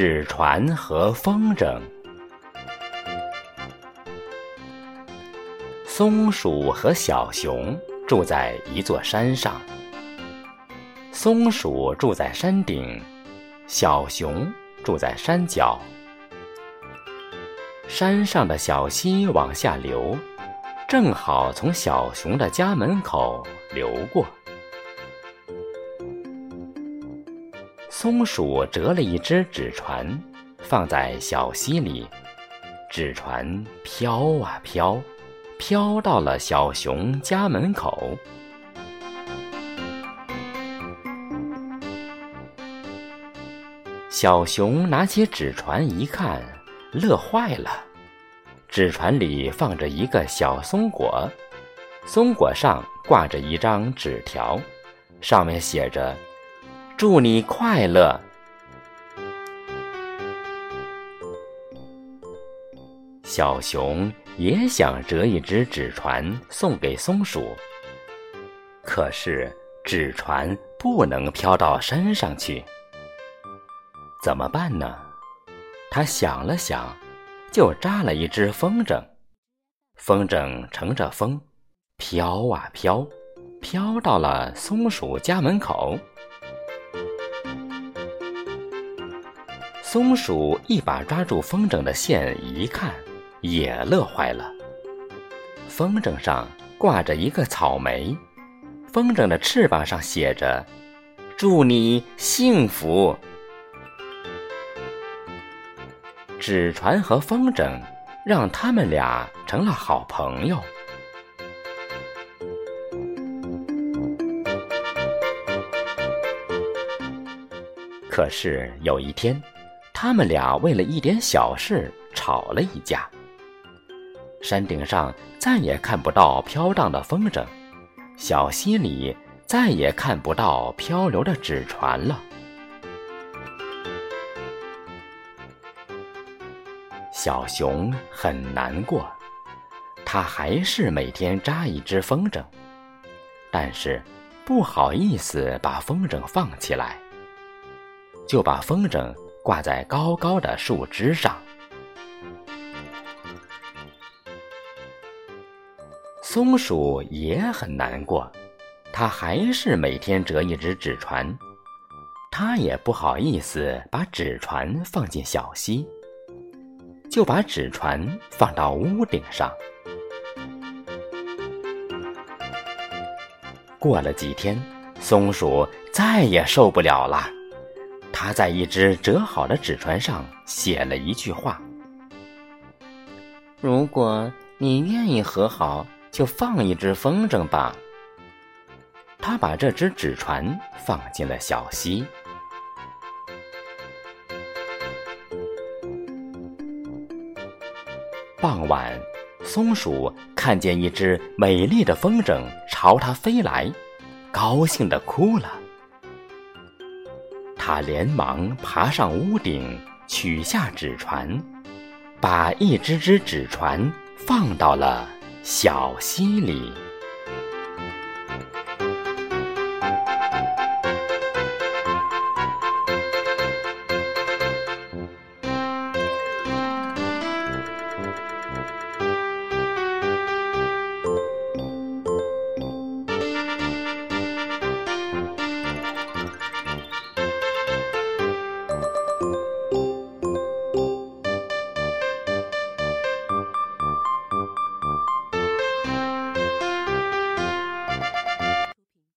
纸船和风筝。松鼠和小熊住在一座山上。松鼠住在山顶，小熊住在山脚。山上的小溪往下流，正好从小熊的家门口流过。松鼠折了一只纸船，放在小溪里，纸船飘啊飘。飘到了小熊家门口。小熊拿起纸船一看，乐坏了。纸船里放着一个小松果，松果上挂着一张纸条，上面写着：“祝你快乐。”小熊。也想折一只纸船送给松鼠，可是纸船不能飘到山上去，怎么办呢？他想了想，就扎了一只风筝，风筝乘着风，飘啊飘，飘到了松鼠家门口。松鼠一把抓住风筝的线，一看。也乐坏了。风筝上挂着一个草莓，风筝的翅膀上写着“祝你幸福”。纸船和风筝让他们俩成了好朋友。可是有一天，他们俩为了一点小事吵了一架。山顶上再也看不到飘荡的风筝，小溪里再也看不到漂流的纸船了。小熊很难过，它还是每天扎一只风筝，但是不好意思把风筝放起来，就把风筝挂在高高的树枝上。松鼠也很难过，它还是每天折一只纸船，它也不好意思把纸船放进小溪，就把纸船放到屋顶上。过了几天，松鼠再也受不了了，他在一只折好的纸船上写了一句话：“如果你愿意和好。”就放一只风筝吧。他把这只纸船放进了小溪。傍晚，松鼠看见一只美丽的风筝朝它飞来，高兴的哭了。他连忙爬上屋顶，取下纸船，把一只只纸船放到了。小溪里。